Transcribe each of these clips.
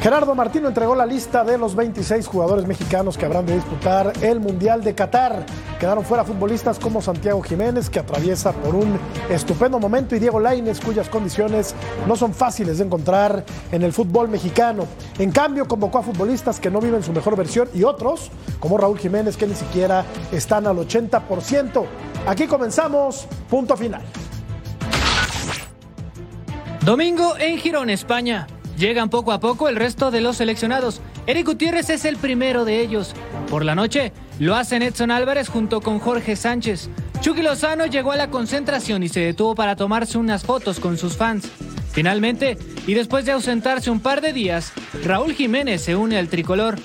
Gerardo Martino entregó la lista de los 26 jugadores mexicanos que habrán de disputar el Mundial de Qatar. Quedaron fuera futbolistas como Santiago Jiménez, que atraviesa por un estupendo momento, y Diego Lainez, cuyas condiciones no son fáciles de encontrar en el fútbol mexicano. En cambio, convocó a futbolistas que no viven su mejor versión y otros, como Raúl Jiménez, que ni siquiera están al 80%. Aquí comenzamos, punto final. Domingo en Girón, España. Llegan poco a poco el resto de los seleccionados. Eric Gutiérrez es el primero de ellos. Por la noche lo hacen Edson Álvarez junto con Jorge Sánchez. Chucky Lozano llegó a la concentración y se detuvo para tomarse unas fotos con sus fans. Finalmente, y después de ausentarse un par de días, Raúl Jiménez se une al tricolor.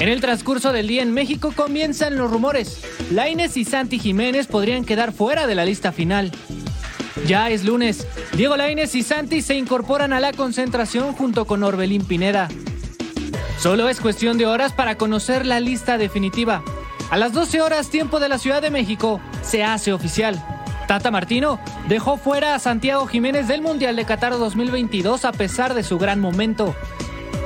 En el transcurso del día en México comienzan los rumores. Laines y Santi Jiménez podrían quedar fuera de la lista final. Ya es lunes. Diego Lainez y Santi se incorporan a la concentración junto con Orbelín Pineda. Solo es cuestión de horas para conocer la lista definitiva. A las 12 horas tiempo de la Ciudad de México se hace oficial. Tata Martino dejó fuera a Santiago Jiménez del Mundial de Qatar 2022 a pesar de su gran momento.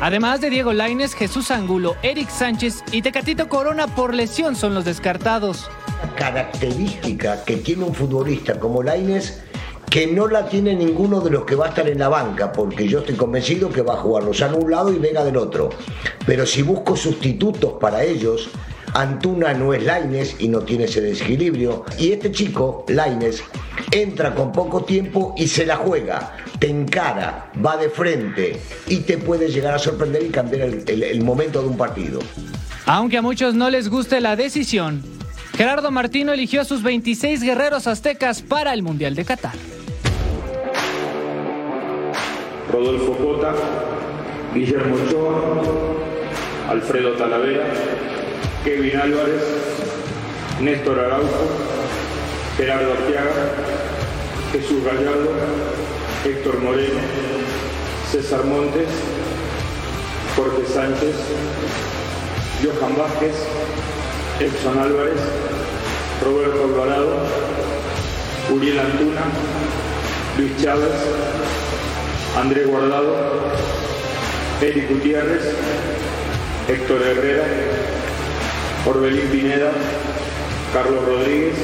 Además de Diego Lainez, Jesús Angulo, Eric Sánchez y Tecatito Corona por lesión son los descartados. Característica que tiene un futbolista como Lainez que no la tiene ninguno de los que va a estar en la banca, porque yo estoy convencido que va a jugar Lozano un lado y Vega del otro. Pero si busco sustitutos para ellos, Antuna no es Laines y no tiene ese desequilibrio. Y este chico, Laines, entra con poco tiempo y se la juega, te encara, va de frente y te puede llegar a sorprender y cambiar el, el momento de un partido. Aunque a muchos no les guste la decisión, Gerardo Martino eligió a sus 26 guerreros aztecas para el Mundial de Qatar. Rodolfo Cota, Guillermo Ochoa, Alfredo Talavera, Kevin Álvarez, Néstor Araujo, Gerardo Arteaga, Jesús Gallardo, Héctor Moreno, César Montes, Jorge Sánchez, Johan Vázquez, Edson Álvarez, Roberto Alvarado, Uriel Antuna, Luis Chávez, Andrés Guardado, Eric Gutiérrez, Héctor Herrera, Orbelín Pineda, Carlos Rodríguez,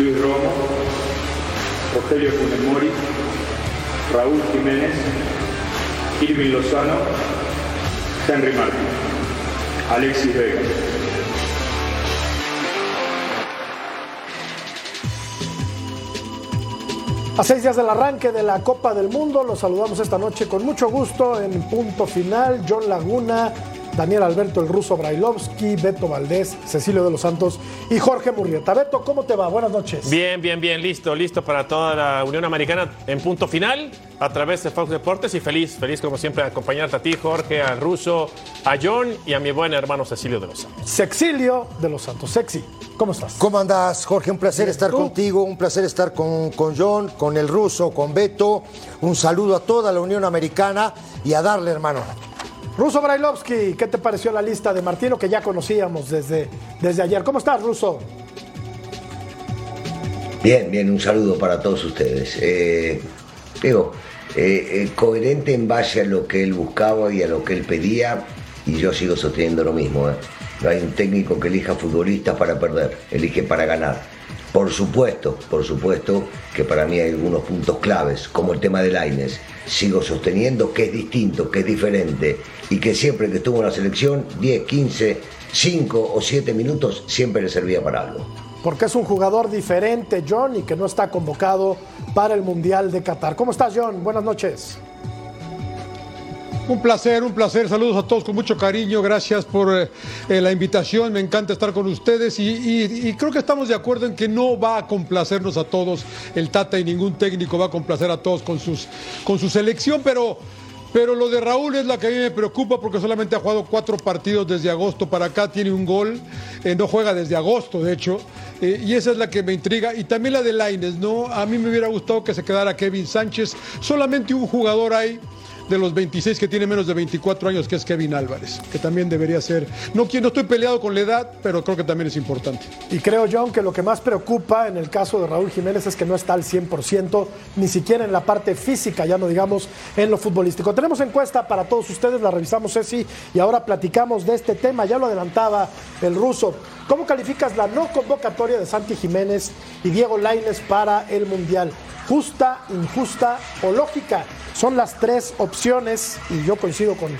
Luis Romo, Rogelio Funemori, Raúl Jiménez, Irving Lozano, Henry Martín, Alexis Vega. A seis días del arranque de la Copa del Mundo, los saludamos esta noche con mucho gusto en punto final. John Laguna, Daniel Alberto el ruso Brailovsky, Beto Valdés, Cecilio de los Santos y Jorge Murrieta. Beto, ¿cómo te va? Buenas noches. Bien, bien, bien, listo, listo para toda la Unión Americana en punto final a través de Fox Deportes y feliz, feliz como siempre de acompañarte a ti, Jorge, al ruso, a John y a mi buen hermano Cecilio de los Santos. Cecilio de los Santos, sexy. ¿Cómo estás? ¿Cómo andás, Jorge? Un placer estar ¿tú? contigo, un placer estar con, con John, con el ruso, con Beto. Un saludo a toda la Unión Americana y a darle, hermano. Ruso Brailovsky, ¿qué te pareció la lista de Martino que ya conocíamos desde, desde ayer? ¿Cómo estás, Ruso? Bien, bien, un saludo para todos ustedes. Eh, digo, eh, eh, coherente en base a lo que él buscaba y a lo que él pedía, y yo sigo sosteniendo lo mismo. ¿eh? No hay un técnico que elija futbolistas para perder, elige para ganar. Por supuesto, por supuesto que para mí hay algunos puntos claves, como el tema de Laines. Sigo sosteniendo que es distinto, que es diferente y que siempre que estuvo en la selección, 10, 15, 5 o 7 minutos, siempre le servía para algo. Porque es un jugador diferente, John, y que no está convocado para el Mundial de Qatar. ¿Cómo estás, John? Buenas noches. Un placer, un placer. Saludos a todos con mucho cariño. Gracias por eh, eh, la invitación. Me encanta estar con ustedes y, creo que estamos de acuerdo en que no va a complacernos a todos el Tata y ningún técnico va a complacer a todos con su selección, pero, pero lo de Raúl es la que a mí me preocupa porque solamente ha jugado cuatro partidos desde agosto para acá, tiene un gol, eh, no juega desde agosto, de hecho. eh, y esa es la que me intriga. Y también la de Laines, ¿no? A mí me hubiera gustado que se quedara Kevin Sánchez. Solamente un jugador hay de los 26 que tiene menos de 24 años, que es Kevin Álvarez, que también debería ser. No, no estoy peleado con la edad, pero creo que también es importante. Y creo, John, que lo que más preocupa en el caso de Raúl Jiménez es que no está al 100%, ni siquiera en la parte física, ya no digamos en lo futbolístico. Tenemos encuesta para todos ustedes, la revisamos, Ceci, y ahora platicamos de este tema. Ya lo adelantaba el ruso. ¿Cómo calificas la no convocatoria de Santi Jiménez y Diego Laines para el Mundial? ¿Justa, injusta o lógica? Son las tres opciones y yo coincido con,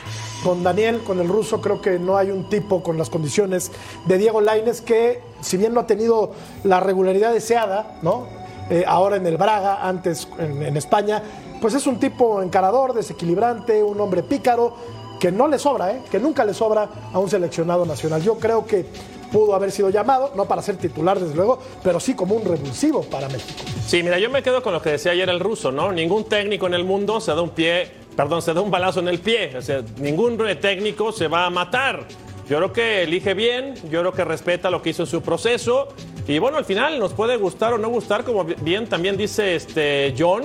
con Daniel, con el ruso, creo que no hay un tipo con las condiciones de Diego Laines que, si bien no ha tenido la regularidad deseada, ¿no? Eh, ahora en el Braga, antes en, España, pues es un tipo encarador, desequilibrante, un hombre pícaro, que no le sobra, ¿eh? que nunca le sobra a un seleccionado nacional. Yo creo que pudo haber sido llamado, no para ser titular desde luego, pero sí como un revulsivo para México. Sí, mira, yo me quedo con lo que decía ayer el ruso, ¿no? Ningún técnico en el mundo se da un pie, perdón, se da un balazo en el pie. O sea, ningún técnico se va a matar. Yo creo que elige bien, yo creo que respeta lo que hizo en su proceso. Y bueno, al final nos puede gustar o no gustar, como bien también dice este John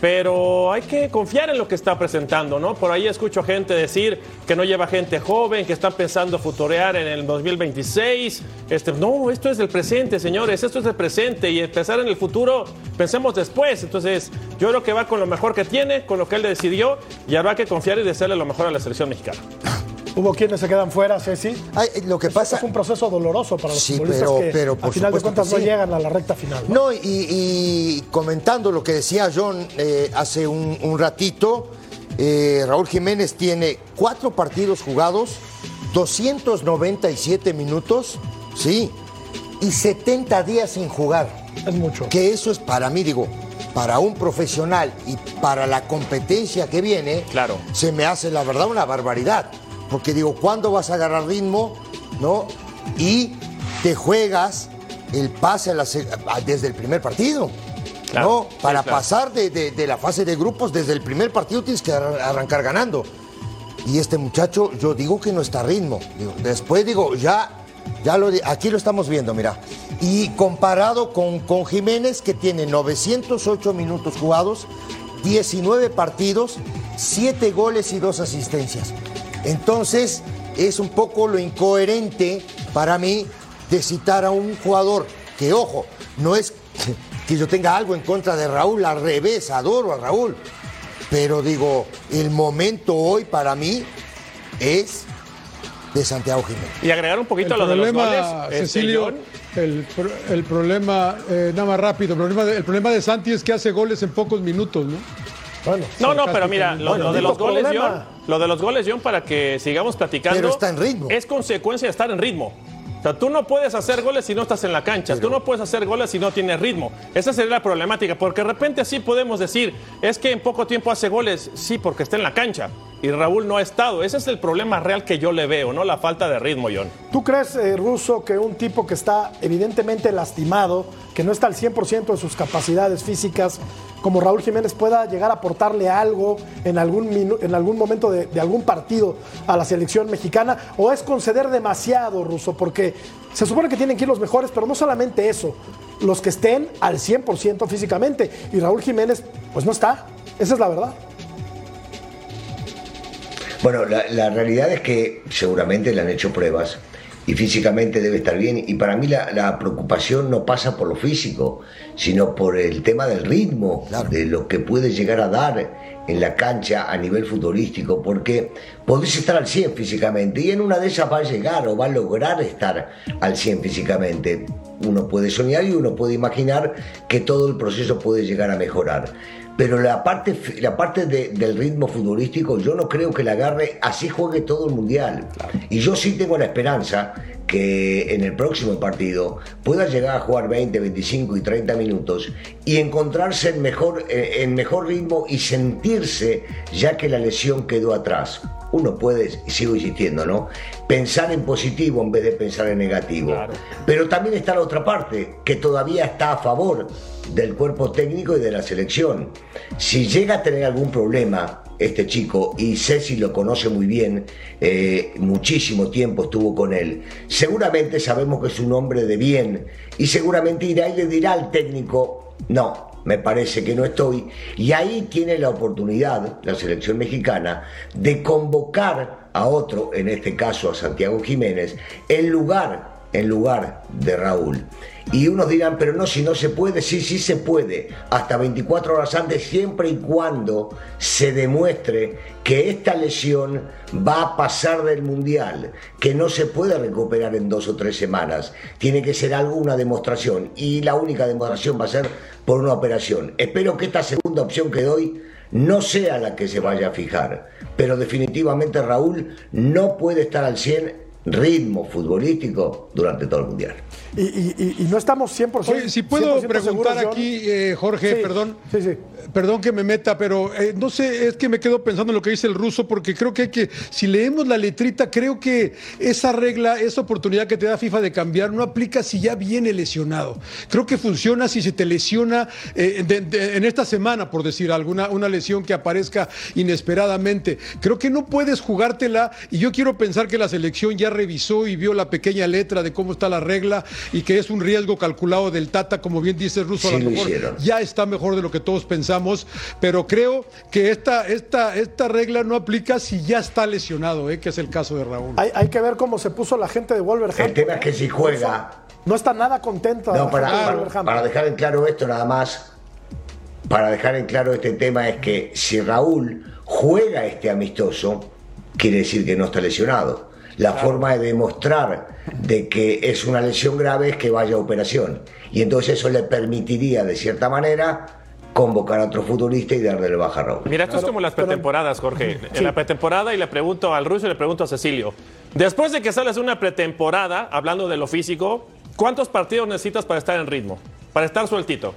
pero hay que confiar en lo que está presentando, ¿no? Por ahí escucho gente decir que no lleva gente joven, que están pensando futurear en el 2026. Este, no, esto es el presente, señores, esto es el presente y empezar en el futuro, pensemos después. Entonces, yo creo que va con lo mejor que tiene, con lo que él decidió y habrá que confiar y desearle lo mejor a la selección mexicana. Hubo quienes se quedan fuera, Ceci. Ay, lo que pasa Es un proceso doloroso para los Sí, futbolistas pero- que pero por al final de cuentas no llegan a la recta final. ¿no? No, y, y comentando lo que decía John eh, hace un, un ratito, eh, Raúl Jiménez tiene cuatro partidos jugados, 297 minutos, sí, y 70 días sin jugar. Es mucho. Que eso es para mí, digo, para un profesional y para la competencia que viene, Claro. se me hace la verdad una barbaridad. Porque digo, ¿cuándo vas a agarrar ritmo? ¿No? Y te juegas el pase a la se- a- desde el primer partido. Claro, ¿No? sí, Para claro. pasar de, de- de la fase de grupos, desde el primer partido tienes que ar- arrancar ganando. Y este muchacho, yo digo que no está a ritmo. Digo, después digo, ya, ya lo, aquí lo estamos viendo, mira. Y comparado con, con Jiménez, que tiene 908 minutos jugados, 19 partidos, 7 goles y 2 asistencias. Entonces, es un poco lo incoherente para mí de citar a un jugador que, ojo, no es que- yo tenga algo en contra de Raúl, al revés, adoro a Raúl. Pero digo, el momento hoy para mí es de Santiago Jiménez. Y agregar un poquito El a lo de los problema, goles. este, Cecilio, el, el problema, eh, nada más rápido, el problema, de, el problema de Santi es que hace goles en pocos minutos, ¿no? Bueno, No, no, pero mira, lo, Bueno, lo de los goles. John, lo de los goles, John, para que sigamos platicando. Pero está en ritmo. Es consecuencia de estar en ritmo. O sea, tú no puedes hacer goles si no estás en la cancha. Tú no puedes hacer goles si no tienes ritmo. Esa sería la problemática, porque de repente así podemos decir, es que en poco tiempo hace goles, sí, porque está en la cancha. Y Raúl no ha estado. Ese es el problema real que yo le veo, ¿no? La falta de ritmo, John. ¿Tú crees, eh, Russo, que un tipo que está evidentemente lastimado, que no está al 100% de sus capacidades físicas, como Raúl Jiménez, pueda llegar a aportarle algo en algún, en algún momento de, de algún partido a la selección mexicana? ¿O es conceder demasiado, Russo? Porque se supone que tienen que ir los mejores, pero no solamente eso, los que estén al 100% físicamente. Y Raúl Jiménez, pues no está. Esa es la verdad. Bueno, la, la realidad es que seguramente le han hecho pruebas y físicamente debe estar bien. Y para mí la, la preocupación no pasa por lo físico, sino por el tema del ritmo, Claro. de lo que puede llegar a dar en la cancha a nivel futbolístico, porque podés estar al 100 físicamente y en una de esas va a llegar o va a lograr estar al 100 físicamente. Uno puede soñar y uno puede imaginar que todo el proceso puede llegar a mejorar. Pero la parte, la parte de- del ritmo futbolístico, yo no creo que la agarre así juegue todo el mundial. Y yo sí tengo la esperanza que en el próximo partido pueda llegar a jugar 20, 25 y 30 minutos y encontrarse en mejor, eh, en mejor ritmo y sentirse ya que la lesión quedó atrás. Uno puede, sigo insistiendo, ¿no? Pensar en positivo en vez de pensar en negativo. Pero también está la otra parte, que todavía está a favor del cuerpo técnico y de la selección. Si llega a tener algún problema este chico, y Ceci lo conoce muy bien, eh, muchísimo tiempo estuvo con él, seguramente sabemos que es un hombre de bien y seguramente irá y le dirá al técnico, no, me parece que no estoy, y ahí tiene la oportunidad la selección mexicana de convocar a otro, en este caso a Santiago Jiménez, en lugar, en lugar de Raúl. Y unos dirán, pero no, si no se puede, sí, sí se puede, hasta 24 horas antes, siempre y cuando se demuestre que esta lesión va a pasar del Mundial, que no se puede recuperar en dos o tres semanas. Tiene que ser algo, una demostración, y la única demostración va a ser por una operación. Espero que esta segunda opción que doy no sea la que se vaya a fijar, pero definitivamente Raúl no puede estar al 100 ritmo futbolístico durante todo el Mundial. Y, y- y no estamos 100%. Oye, si puedo 100% preguntar seguros, aquí, eh, Jorge, Sí, perdón. sí, sí. Perdón que me meta, pero eh, no sé, es que me quedo pensando en lo que dice el ruso, porque creo que hay que, si leemos la letrita, creo que esa regla, esa oportunidad que te da FIFA de cambiar, no aplica si ya viene lesionado. Creo que funciona si se te lesiona eh, de- de- en esta semana, por decir alguna una lesión que aparezca inesperadamente. Creo que no puedes jugártela, y yo quiero pensar que la selección ya revisó y vio la pequeña letra de cómo está la regla y que es un riesgo calculado del Tata, como bien dice el ruso, Sí a lo lo mejor hicieron. ya está mejor de lo que todos pensamos, pero creo que esta, esta, esta regla no aplica si ya está lesionado, ¿eh? que es el caso de Raúl. Hay, hay que ver cómo se puso la gente de Wolverhampton. El tema es que ¿eh? si juega- No está nada contenta. No, la para, para- Wolverhampton. para dejar en claro esto nada más, para dejar en claro este tema es que si Raúl juega este amistoso, quiere decir que no está lesionado. La forma de demostrar de que es una lesión grave es que vaya a operación. Y entonces eso le permitiría, de cierta manera, convocar a otro futbolista y darle baja a Raúl. Mira, esto es como las pretemporadas, Jorge. En la pretemporada, y le pregunto al ruso y le pregunto a Cecilio. Después de que sales de una pretemporada, hablando de lo físico, ¿cuántos partidos necesitas para estar en ritmo? Para estar sueltito.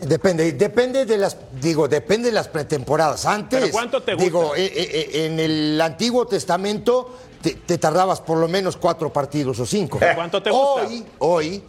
Depende, depende de las, digo, depende de las pretemporadas. Antes, ¿Pero cuánto te gusta? digo, eh, eh, eh, en el Antiguo Testamento te, te tardabas por lo menos cuatro partidos o cinco. ¿Cuánto te gusta? Hoy, hoy,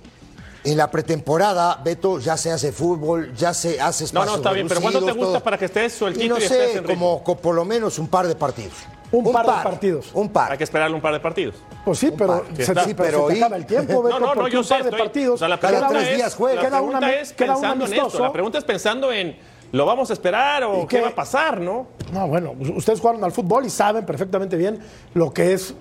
en la pretemporada, Beto, ya se hace fútbol, ya se hace No, espacios no, está bien, pero ¿cuánto te gusta todo. para que estés sueltito Y no y estés sé, en como, co- por lo menos un par de partidos. Un par de partidos. Un par. Hay que esperarle un par de partidos. Pues sí, pero se, sí, Sí, pero se te y- acaba el tiempo, Beto, No, no, no, porque yo un sé. par de estoy- partidos. o sea, la Cada tres es- días juega. La Queda pregunta una- es pensando en esto. La pregunta es pensando en, ¿lo vamos a esperar o ¿Y qué qué? va a pasar, no? No, bueno, ustedes jugaron al fútbol y saben perfectamente bien lo que es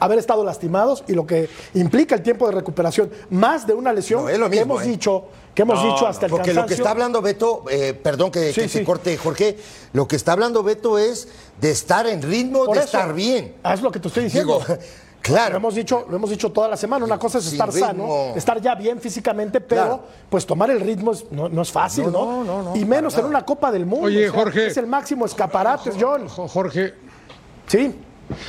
haber estado lastimados y lo que implica el tiempo de recuperación. Más de una lesión No, es lo que hemos ¿eh? dicho, que hemos No, dicho no, hasta el Porque lo que está hablando Beto, eh, perdón que, Sí, que sí. te corte, Jorge, lo que está hablando Beto es de estar en ritmo, Por de eso, estar bien. ah, Es lo que te estoy diciendo. Digo, claro. Lo hemos dicho, lo hemos dicho toda la semana. Una cosa es Sin estar sano, estar ya bien físicamente, pero Claro. pues tomar el ritmo es- no, no es fácil, ¿no? No, no, no, y menos en una Copa del Mundo. Oye, o sea, Jorge. Es el máximo escaparate, John. Jo- Jorge, Sí.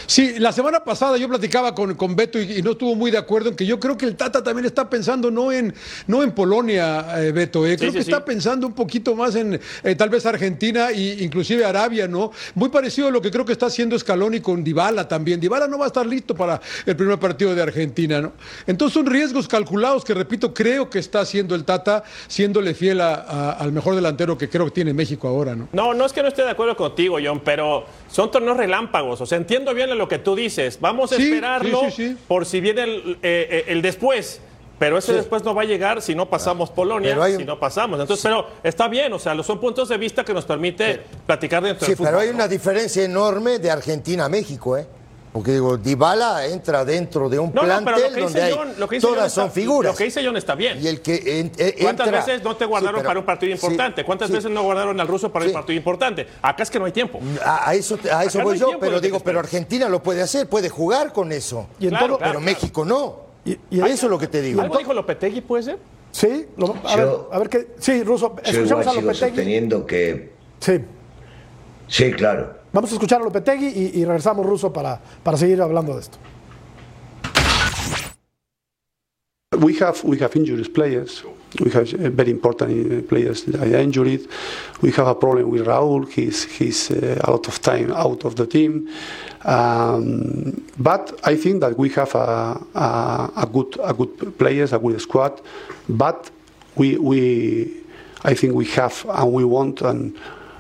Sí, la semana pasada yo platicaba con, con Beto y, y no estuvo muy de acuerdo en que yo creo que el Tata también está pensando no en, no en Polonia, eh, Beto, eh, creo sí, que sí. está pensando un poquito más en eh, tal vez Argentina e inclusive Arabia, ¿no? Muy parecido a lo que creo que está haciendo Scaloni con Dybala también. Dybala no va a estar listo para el primer partido de Argentina, ¿no? Entonces son riesgos calculados que, repito, creo que está haciendo el Tata, siéndole fiel a- a- al mejor delantero que creo que tiene México ahora, ¿no? No, no es que no esté de acuerdo contigo, John, pero son torneos relámpagos. O sea, entiendo bien lo que tú dices. Vamos a Sí, esperarlo sí, sí, sí. por si viene el, eh, eh, el después. Pero ese después no va a llegar si no pasamos Polonia, hay un- si no pasamos. Entonces, pero está bien, o sea, son puntos de vista que nos permite platicar dentro Sí, del fútbol. pero hay ¿no? una diferencia enorme de Argentina a México, ¿eh? Porque digo, Dybala entra dentro de un No, no, pero plantel lo que donde dice hay John, lo que dice todas está- son figuras. Lo que dice John está bien. Y el que en- eh, ¿Cuántas entra- veces no te Sí, guardaron pero- para un partido sí, importante? ¿Cuántas sí. veces no guardaron al ruso para un partido importante? Acá es que no hay tiempo. A, a eso, a eso Acá no voy hay yo, pero digo, pero. Argentina lo puede hacer, puede jugar con eso. Y en Claro, todo, claro. pero México no. y, eso es lo que te digo. ¿Algo dijo Lopetegui, puede ser? Sí, lo- a, ver, a ver qué. Sí, Ruso, Yo escuchamos igual a sigo Lopetegui. sosteniendo que. Sí, Sí, claro. Vamos a escuchar a Lopetegui y, y regresamos, Ruso, para, para seguir hablando de esto. We have we have injuries players. We have uh, very important uh, players that are injured. We have a problem with Raúl. He's he's uh, a lot of time out of the team. Um, but I think that we have a, a, a good a good players, a good squad. But we we I think we have and we want and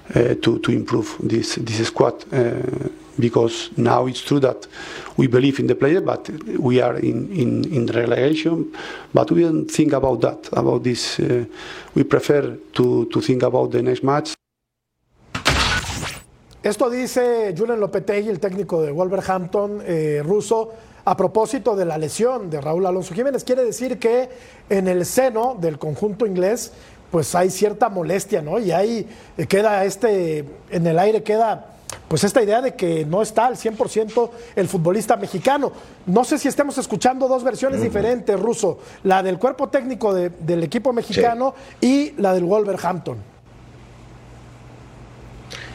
uh, to to improve this this squad. Uh, because now it's true that we believe in the player, but we are in, in, in relegation. But we don't think about that, about this. Uh, we prefer to, to think about the next match. Esto dice Julian Lopetegui, el técnico de Wolverhampton eh, ruso, a propósito de la lesión de Raúl Alonso Jiménez. Quiere decir que en el seno del conjunto inglés, pues hay cierta molestia, ¿no? Y ahí queda este, en el aire queda pues esta idea de que no está al 100% el futbolista mexicano. No sé si estemos escuchando dos versiones diferentes, Ruso, la del cuerpo técnico de- del equipo mexicano y la del Wolverhampton.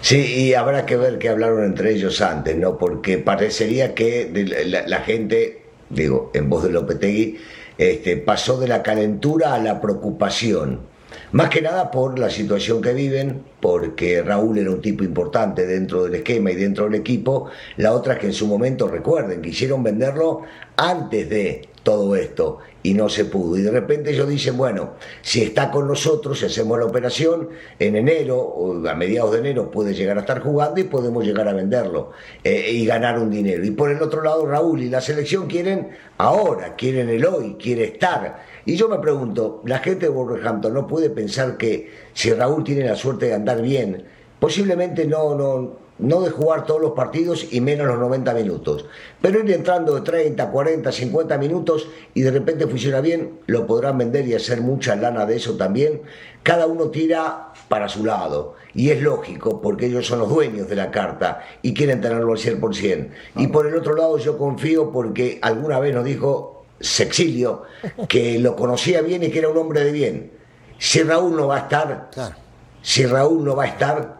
Sí, y habrá que ver qué hablaron entre ellos antes, ¿no? Porque parecería que la- la gente, digo, en voz de Lopetegui, este, pasó de la calentura a la preocupación. Más que nada por la situación que viven, porque Raúl era un tipo importante dentro del esquema y dentro del equipo. La otra es que en su momento, recuerden, quisieron venderlo antes de todo esto y no se pudo. Y de repente ellos dicen, bueno, si está con nosotros, si hacemos la operación, en enero o a mediados de enero puede llegar a estar jugando y podemos llegar a venderlo eh, y ganar un dinero. Y por el otro lado, Raúl y la selección quieren ahora, quieren el hoy, quiere estar. Y yo me pregunto, la gente de Wolverhampton no puede pensar que si Raúl tiene la suerte de andar bien, posiblemente no, no, no de jugar todos los partidos y menos los 90 minutos, pero ir entrando de 30, 40, 50 minutos y de repente funciona bien, lo podrán vender y hacer mucha lana de eso también. Cada uno tira para su lado y es lógico porque ellos son los dueños de la carta y quieren tenerlo al 100%. Y por el otro lado yo confío porque alguna vez nos dijo Sexilio que lo conocía bien y que era un hombre de bien. Si Raúl no va a estar, si Raúl no va a estar,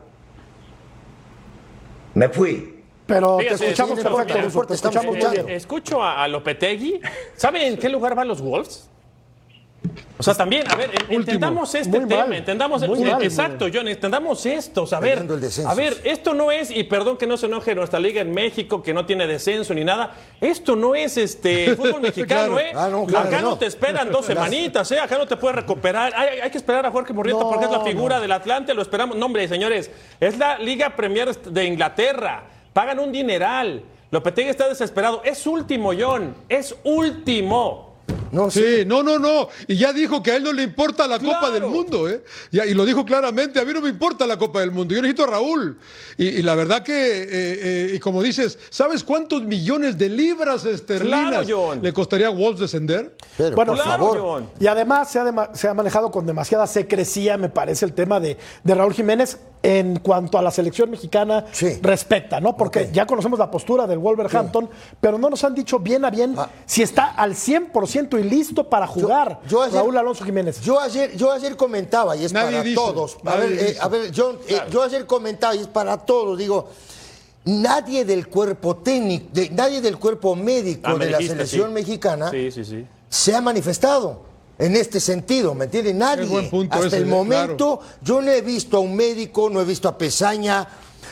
me fui. Pero Fíjate, te escuchamos sí, perfecto, mira, te escuchamos. Escucho a, a Lopetegui. ¿Sabe en qué lugar van los Wolves? O sea, también, a ver, en- entendamos este tema, mal. entendamos, Muy mal, exacto, John, entendamos esto, o sea, a ver, Peleando el descenso. a ver, esto no es, y perdón que no se enoje nuestra liga en México, que no tiene descenso ni nada, esto no es este fútbol mexicano, Claro. ¿eh? Ah, no, claro acá no. no. te esperan dos semanitas, ¿eh? Acá no te puedes recuperar, hay, hay que esperar a Jorge Murrieta No, porque es la figura no. del Atlante, lo esperamos, no hombre, señores, es la Liga Premier de Inglaterra, pagan un dineral, Lopetegui está desesperado, es último, John, es último. No, Sí, no, no, no. Y ya dijo que a él no le importa la Copa del Mundo, ¿eh? Y lo dijo claramente, a mí no me importa la Copa del Mundo, yo necesito a Raúl. Y, y la verdad que, eh, eh, y como dices, ¿sabes cuántos millones de libras esterlinas Claro, le costaría a Wolves descender? Pero, Bueno, por Claro, favor. John. Y además se ha, dema- se ha manejado con demasiada secrecía, me parece, el tema de, de Raúl Jiménez en cuanto a la selección mexicana Sí. respecta, ¿no? Porque ya conocemos la postura del Wolverhampton, pero no nos han dicho bien a bien Ah. si está al 100% y listo para jugar yo ayer- Raúl Alonso Jiménez. Yo ayer, yo ayer comentaba, y es Nadie para dice, todos. A ver, eh, a ver, eh, yo ayer comentaba, y es para todos, digo, nadie del cuerpo técnico, de- nadie del cuerpo médico Ah, de la selección sí. mexicana Sí, sí, sí. se ha manifestado en este sentido, ¿me entiendes? Nadie. Es buen punto Hasta ese, el momento, yo no he visto a un médico, no he visto a Pesaña,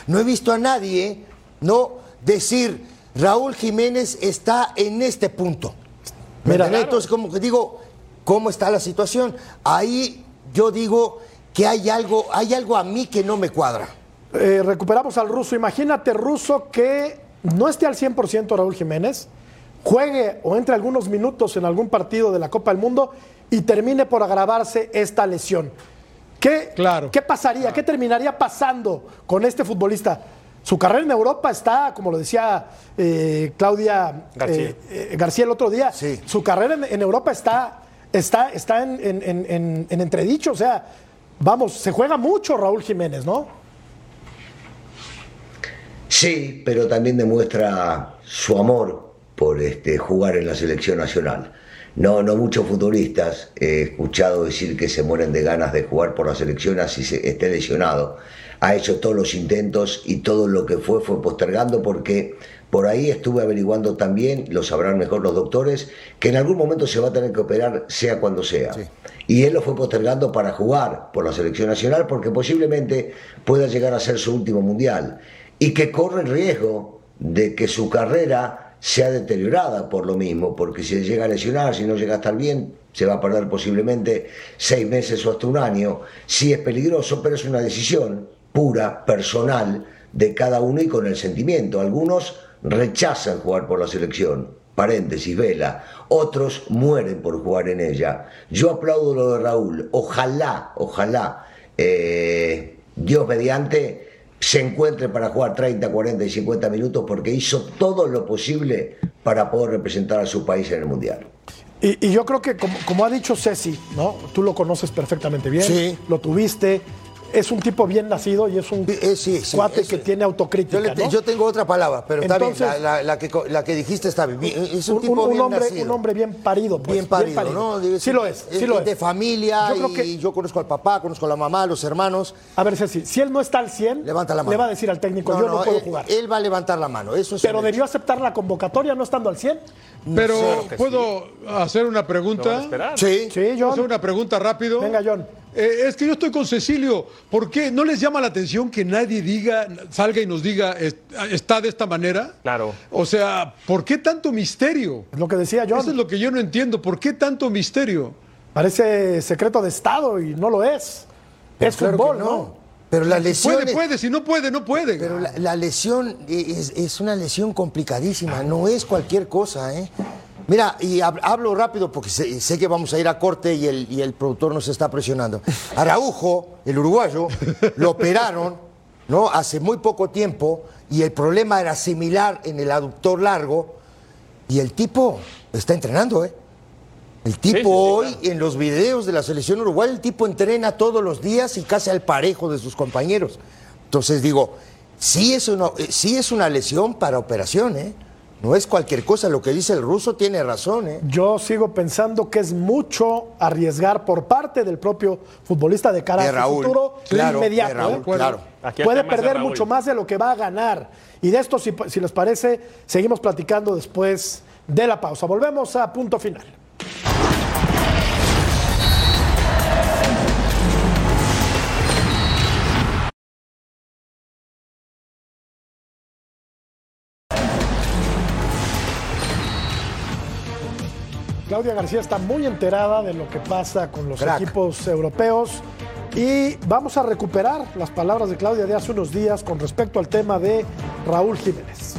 no he visto a nadie, no decir Raúl Jiménez está en este punto. ¿Me Mira? Entonces, como que digo, ¿cómo está la situación? Ahí yo digo que hay algo, hay algo a mí que no me cuadra. Eh, recuperamos al ruso. Imagínate, ruso, que no esté al 100% Raúl Jiménez, juegue o entre algunos minutos en algún partido de la Copa del Mundo y termine por agravarse esta lesión. ¿Qué, Claro. ¿qué pasaría? ¿Qué terminaría pasando con este futbolista? Su carrera en Europa está, como lo decía eh, Claudia García. eh, eh, García el otro día, Sí. su carrera en, en Europa está, está, está en, en- en- en- en entredicho. O sea, vamos, se juega mucho Raúl Jiménez, ¿no? Sí, pero también demuestra su amor por este, jugar en la selección nacional. No, no muchos futbolistas he escuchado decir que se mueren de ganas de jugar por la selección así se esté lesionado. Ha hecho todos los intentos y todo lo que fue fue postergando porque por ahí estuve averiguando también, lo sabrán mejor los doctores, que en algún momento se va a tener que operar sea cuando sea. Y él lo fue postergando para jugar por la selección nacional porque posiblemente pueda llegar a ser su último mundial y que corre el riesgo de que su carrera sea deteriorada por lo mismo, porque si llega a lesionar, si no llega a estar bien, se va a perder posiblemente seis meses o hasta un año. Sí es peligroso, pero es una decisión pura, personal, de cada uno y con el sentimiento. Algunos rechazan jugar por la selección, paréntesis, vela. Otros mueren por jugar en ella. Yo aplaudo lo de Raúl. Ojalá, ojalá, eh, Dios mediante, se encuentre para jugar 30, 40 y 50 minutos porque hizo todo lo posible para poder representar a su país en el Mundial. Y, y yo creo que, como, como ha dicho Ceci, ¿no? Tú lo conoces perfectamente bien. Sí. Lo tuviste. Es un tipo bien nacido y es un Eh, sí, sí, cuate que tiene autocrítica. Yo, le te- ¿no? yo tengo otra palabra, pero está bien. Entonces- La, la- la que, la que dijiste está bien. Es un, un, tipo un bien hombre, nacido. un hombre bien parido. pues, bien parido, ¿no? Digo, Sí lo es, sí lo es. De familia, Yo creo y yo conozco al papá, conozco a la mamá, a los hermanos. A ver, Ceci, si él no está al 100, Levanta la mano. le va a decir al técnico, yo no, puedo él, jugar. Él va a levantar la mano, eso es Pero debió aceptar la convocatoria no estando al 100. Pero, ¿puedo hacer una pregunta? Sí. Sí, ¿Puedo hacer John. una pregunta rápido? Venga, John. Eh, es que yo estoy con Cecilio. ¿Por qué no les llama la atención que nadie diga, salga y nos diga, "Es- está de esta manera? Claro. O sea, ¿por qué tanto misterio? Es lo que decía John. Eso es lo que yo no entiendo. ¿Por qué tanto misterio? Parece secreto de Estado y no lo es. es Claro fútbol, ¿no? Pero la lesión. Puede, puede. Si no puede, no puede. Pero la, la lesión es, es una lesión complicadísima, no es cualquier cosa, ¿eh? Mira, y hab- hablo rápido porque sé, sé que vamos a ir a corte y el, y el productor nos está presionando. Araujo, el uruguayo, lo operaron, ¿no? Hace muy poco tiempo y el problema era similar en el aductor largo y el tipo está entrenando, ¿eh? El tipo Sí, sí, sí, hoy, claro. en los videos de la selección uruguaya, el tipo entrena todos los días y casi al parejo de sus compañeros. Entonces digo, sí es una, eh, sí es una lesión para operación, ¿eh? No es cualquier cosa. Lo que dice el ruso tiene razón, ¿eh? Yo sigo pensando que es mucho arriesgar por parte del propio futbolista de cara De a su futuro claro, inmediato. de Raúl, ¿eh? claro. Puede perder mucho más de lo que va a ganar. Y de esto, si, si les parece, seguimos platicando después de la pausa. Volvemos a punto final. Claudia García está muy enterada de lo que pasa con los Crack. equipos europeos y vamos a recuperar las palabras de Claudia de hace unos días con respecto al tema de Raúl Jiménez.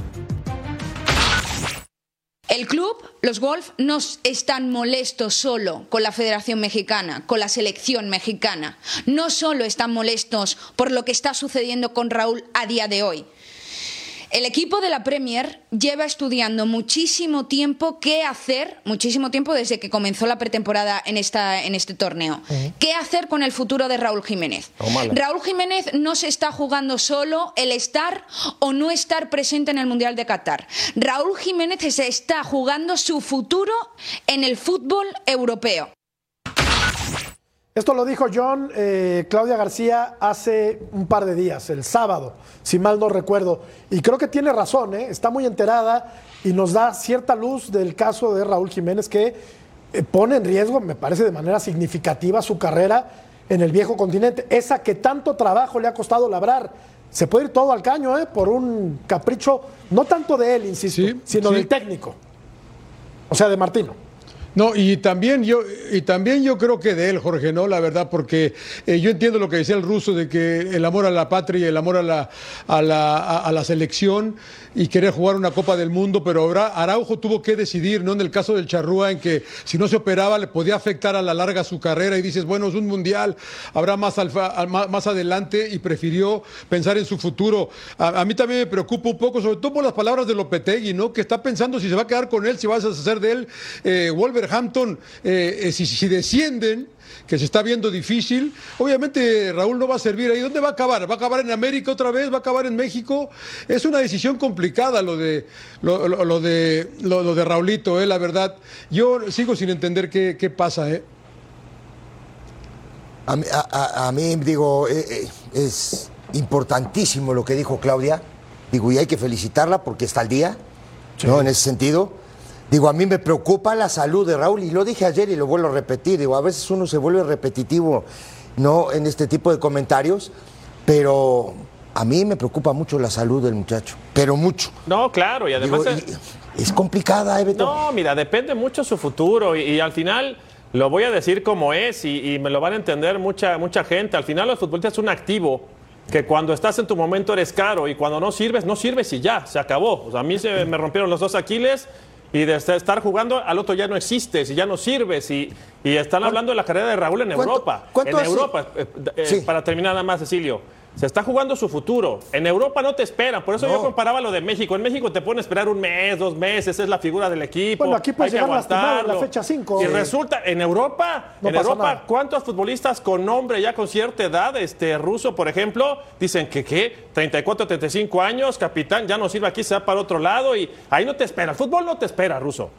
El club, los Wolf, no están molestos solo con la Federación Mexicana, con la selección mexicana. No solo están molestos por lo que está sucediendo con Raúl a día de hoy. El equipo de la Premier lleva estudiando muchísimo tiempo qué hacer, muchísimo tiempo desde que comenzó la pretemporada en, esta, en este torneo. ¿Qué hacer con el futuro de Raúl Jiménez? Raúl Jiménez no se está jugando solo el estar o no estar presente en el Mundial de Qatar. Raúl Jiménez se está jugando su futuro en el fútbol europeo. Esto lo dijo John, eh, Claudia García hace un par de días, el sábado, si mal no recuerdo. Y creo que tiene razón, ¿eh? está muy enterada y nos da cierta luz del caso de Raúl Jiménez que eh, pone en riesgo, me parece de manera significativa, su carrera en el viejo continente. Esa que tanto trabajo le ha costado labrar. Se puede ir todo al caño, ¿eh? por un capricho, no tanto de él, insisto, Sí, sino sí. del técnico. O sea, de Martino. No, y también yo, y también yo creo que de él, Jorge, ¿no? La verdad, porque eh, yo entiendo lo que decía el ruso de que el amor a la patria el amor a la, a la, a la selección y querer jugar una Copa del Mundo, pero ahora Araujo tuvo que decidir, ¿no? En el caso del Charrúa, en que si no se operaba le podía afectar a la larga su carrera y dices, bueno, es un mundial, habrá más, alfa- más, adelante y prefirió pensar en su futuro. A, a mí también me preocupa un poco, sobre todo por las palabras de Lopetegui, ¿no? Que está pensando si se va a quedar con él, si vas a hacer de él eh, Wolverhampton, eh, eh, si, si descienden que se está viendo difícil. Obviamente Raúl no va a servir ahí. ¿Dónde va a acabar? ¿Va a acabar en América otra vez? ¿Va a acabar en México? Es una decisión complicada lo de lo, lo- lo de lo, lo de Raulito, eh, la verdad. Yo sigo sin entender qué, qué pasa, eh. A mí, a- a- a mí, digo, eh, eh, es importantísimo lo que dijo Claudia. Digo, y hay que felicitarla porque está al día, ¿no? En ese sentido. Digo, a mí me preocupa la salud de Raúl, y lo dije ayer y lo vuelvo a repetir. Digo, a veces uno se vuelve repetitivo, ¿no? En este tipo de comentarios, pero a mí me preocupa mucho la salud del muchacho, pero mucho. No, claro, y además. Digo, y- es complicada, ¿eh, Beto? No, mira, depende mucho su futuro y, y al final lo voy a decir como es y, y me lo van a entender mucha, mucha gente. Al final los futbolistas es un activo que cuando estás en tu momento eres caro y cuando no sirves, no sirves y ya, se acabó. O sea, a mí se me rompieron los dos Aquiles y de estar jugando al otro ya no existes y ya no sirves. Y, y están hablando de la carrera de Raúl en ¿Cuánto- Europa. cuánto en? Europa, eh, eh, Sí. para terminar nada más, Cecilio. Se está jugando su futuro. En Europa no te esperan. Por eso No. yo comparaba lo de México. En México te pueden esperar un mes, dos meses. Es la figura del equipo. Bueno, aquí que llegar lastimado en la fecha cinco. Y Sí. resulta, en Europa, No en Europa, nada. ¿cuántos futbolistas con nombre ya con cierta edad, este ruso, por ejemplo, dicen que qué, 34, 35 años, capitán, ya no sirve aquí, se va para otro lado y ahí no te espera. El fútbol no te espera, ruso.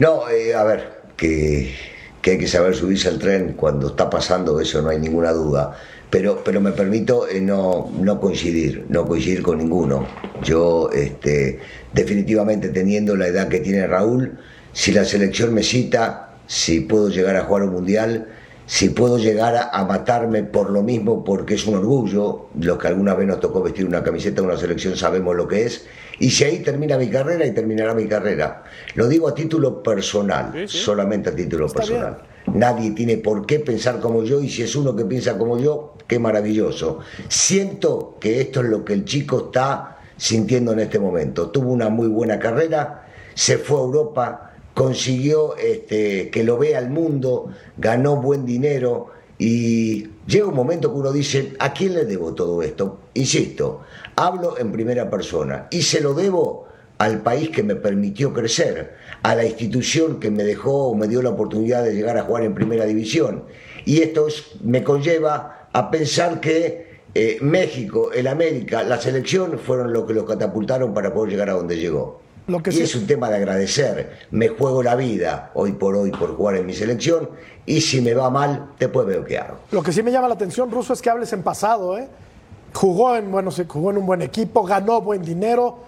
No, eh, a ver, que, que hay que saber subirse al tren cuando está pasando eso, no hay ninguna duda. Pero, pero me permito eh, no, no coincidir, no coincidir con ninguno. Yo, este, definitivamente teniendo la edad que tiene Raúl, si la selección me cita, si puedo llegar a jugar un mundial, si puedo llegar a, matarme por lo mismo, porque es un orgullo, los que alguna vez nos tocó vestir una camiseta de una selección sabemos lo que es, y si ahí termina mi carrera, y terminará mi carrera. Lo digo a título personal, Sí, sí. solamente a título Está personal. Nadie tiene por qué pensar como yo, y si es uno que piensa como yo, qué maravilloso. Siento que esto es lo que el chico está sintiendo en este momento. Tuvo una muy buena carrera, se fue a Europa, consiguió este, que lo vea el mundo, ganó buen dinero y llega un momento que uno dice, ¿a quién le debo todo esto? Insisto, hablo en primera persona y se lo debo al país que me permitió crecer, a la institución que me dejó o me dio la oportunidad de llegar a jugar en primera división. Y esto es- me conlleva a pensar que eh, México, el América, la selección fueron lo que lo catapultaron para poder llegar a donde llegó. Lo que y sí- es un tema de agradecer. Me juego la vida hoy por hoy por jugar en mi selección y si me va mal, después veo qué hago. Lo que sí me llama la atención, Ruso, es que hables en pasado, ¿eh? Jugó en, bueno, se jugó en un buen equipo, ganó buen dinero.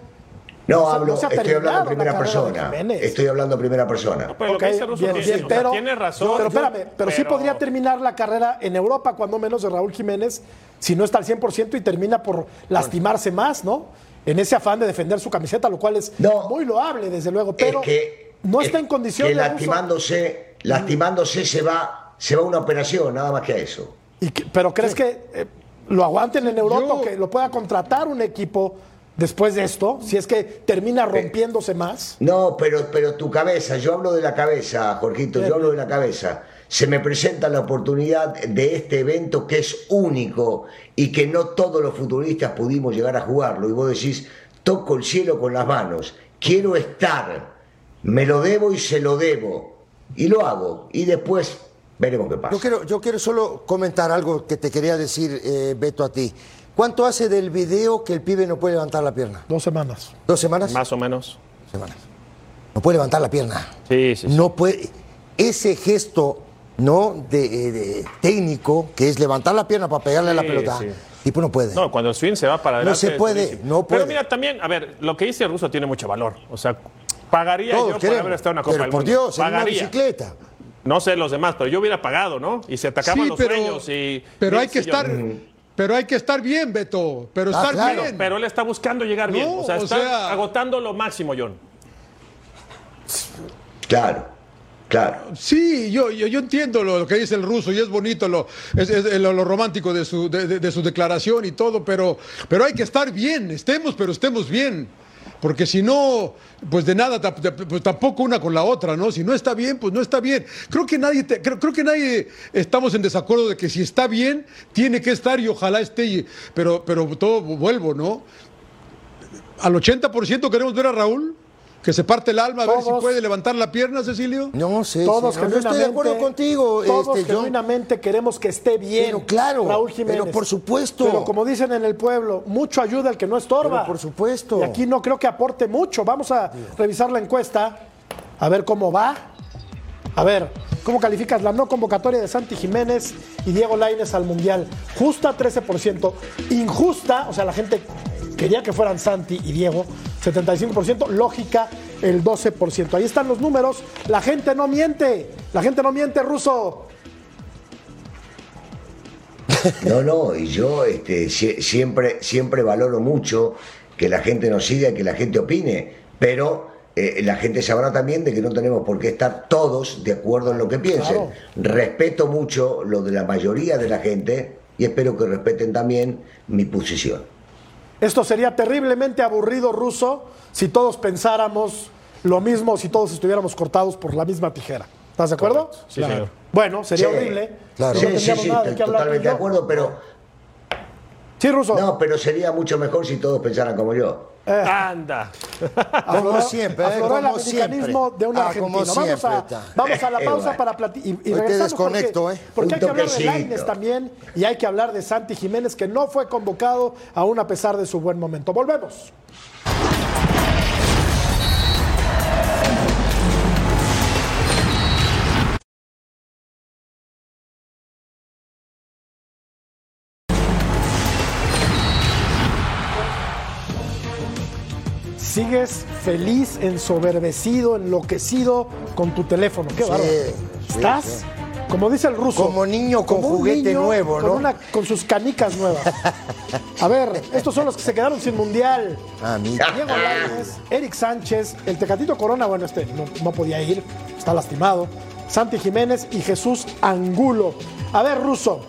No, No se- hablo, no estoy hablando en primera persona. Estoy hablando en primera persona. Pero lo que Ok, dice Russo bien, tiene, bien, o sea, pero, tiene razón. pero espérame, pero, sí pero- podría terminar la carrera en Europa, cuando menos de Raúl Jiménez, si no está al 100% y termina por lastimarse más, ¿no? En ese afán de defender su camiseta, lo cual es No. muy loable, desde luego, pero es que, no es está en condición que de lastimándose, lastimándose se va, se va a una operación, nada más que a eso. Y que- pero crees que eh, lo aguanten en Europa Yo- que lo pueda contratar un equipo después de esto, si es que termina rompiéndose más? No, pero, pero tu cabeza, yo hablo de la cabeza, Jorgito, yo hablo de la cabeza. Se me presenta la oportunidad de este evento que es único y que no todos los futbolistas pudimos llegar a jugarlo. Y vos decís, toco el cielo con las manos, quiero estar, me lo debo y se lo debo. Y lo hago. Y después veremos qué pasa. Yo quiero, yo quiero solo comentar algo que te quería decir, eh, Beto, a ti. ¿Cuánto hace del video que el pibe no puede levantar la pierna? Dos semanas. ¿Dos semanas? Más o menos. semanas. No puede levantar la pierna. Sí, sí, sí. No puede. Ese gesto, ¿no? De, eh, de técnico, que es levantar la pierna para pegarle a la Sí, pelota. sí. Tipo no puede. No, cuando el swing se va para No adelante. se es puede, no puede. Pero mira, también, a ver, lo que dice el ruso tiene mucho valor. O sea, pagaría Todos yo por queremos, haber estado en una Copa pero del por Mundo. Dios, en una Pagaría. bicicleta. No sé los demás, pero yo hubiera pagado, ¿no? Y se atacaban Sí, los pero, sueños y... pero hay que estar, sillones. pero hay que estar bien, Beto. Pero Ah, estar claro, bien. Pero él está buscando llegar bien. No, O sea, o está sea- agotando lo máximo, John. Claro, claro. Sí, yo, yo, yo entiendo lo, que dice el ruso y es bonito lo, es lo, romántico de su, de, de- su declaración y todo, pero, pero hay que estar bien, estemos, pero estemos bien. Porque si no, pues de nada, pues tampoco una con la otra, ¿no? Si no está bien, pues no está bien. Creo que nadie, te- creo, creo que nadie estamos en desacuerdo de que si está bien, tiene que estar y ojalá esté, pero, pero todo vuelvo, ¿no? Al 80% queremos ver a Raúl, que se parte el alma, a ver si puede levantar la pierna, Cecilio. No sé. Todos sí, no, yo estoy de acuerdo contigo. Todos este, genuinamente queremos que esté bien. Pero claro, Raúl Jiménez. pero por supuesto. Pero como dicen en el pueblo, mucho ayuda el que no estorba. Pero por supuesto. Y aquí no creo que aporte mucho. Vamos a revisar la encuesta, a ver cómo va. A ver, ¿cómo calificas la no convocatoria de Santi Jiménez y Diego Lainez al Mundial? Justa 13%, injusta, o sea, la gente quería que fueran Santi y Diego, 75%, lógica el 12%. Ahí están los números, la gente no miente, la gente no miente, Ruso. No, no, y yo este, sie- siempre, siempre valoro mucho que la gente nos siga que la gente opine, pero eh, la gente sabrá también de que no tenemos por qué estar todos de acuerdo en lo que piensen. Respeto mucho lo de la mayoría de la gente y espero que respeten también mi posición. Esto sería terriblemente aburrido, Ruso, si todos pensáramos lo mismo, si todos estuviéramos cortados por la misma tijera. ¿Estás de acuerdo? Sí, señor. Bueno, sería Sí, horrible. claro. No Sí, sí, sí, nada de totalmente de acuerdo, pero Sí, Ruso. no, pero sería mucho mejor si todos pensaran como yo. Anda. Como Afloró- siempre, ¿eh? afloró el como americanismo siempre. de un Ah, argentino. como vamos, a, siempre, vamos a la Eh, pausa bueno. para platicar. Y, y Hoy te regresamos desconecto, porque, ¿eh? porque Un hay que hablar de. Lainez también y hay que hablar de Santi Jiménez que no fue convocado aún a pesar de su buen momento. Volvemos. Sigues feliz, ensoberbecido, enloquecido con tu teléfono. Qué Sí, bárbaro. sí, ¿Estás? sí. Como dice el ruso. Como niño con como juguete niño nuevo, con ¿no? una- con sus canicas nuevas. A ver, estos son los que se quedaron sin mundial. Ah, mi- Diego Lainez, Eric Sánchez, el Tecatito Corona, bueno, este no, no podía ir, está lastimado. Santi Jiménez y Jesús Angulo. A ver, Ruso,